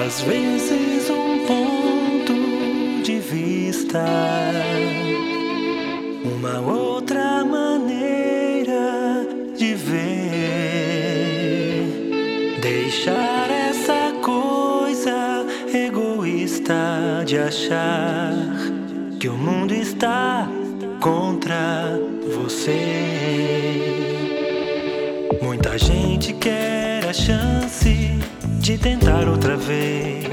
Às vezes um ponto de vista, uma outra maneira de ver, deixar essa coisa egoísta de achar que o mundo está contra você. Muita gente quer a chance de tentar outra vez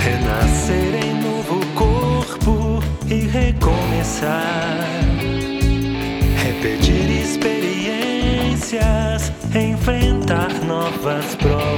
renascer em novo corpo e recomeçar, repetir experiências, enfrentar novas provas.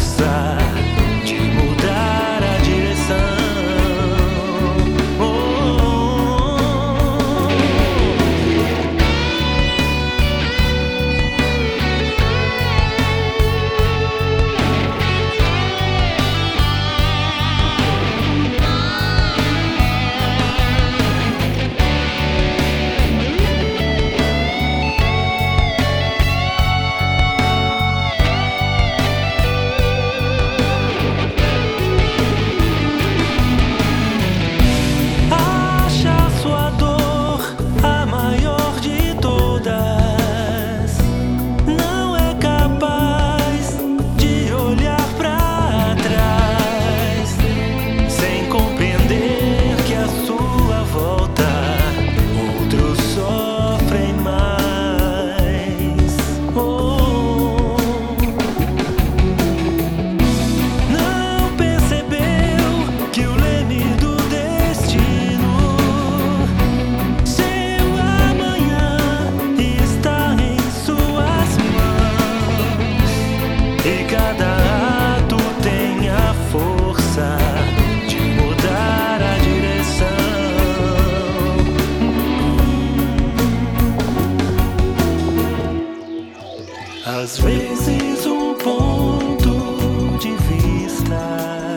Side. Às vezes um ponto de vista.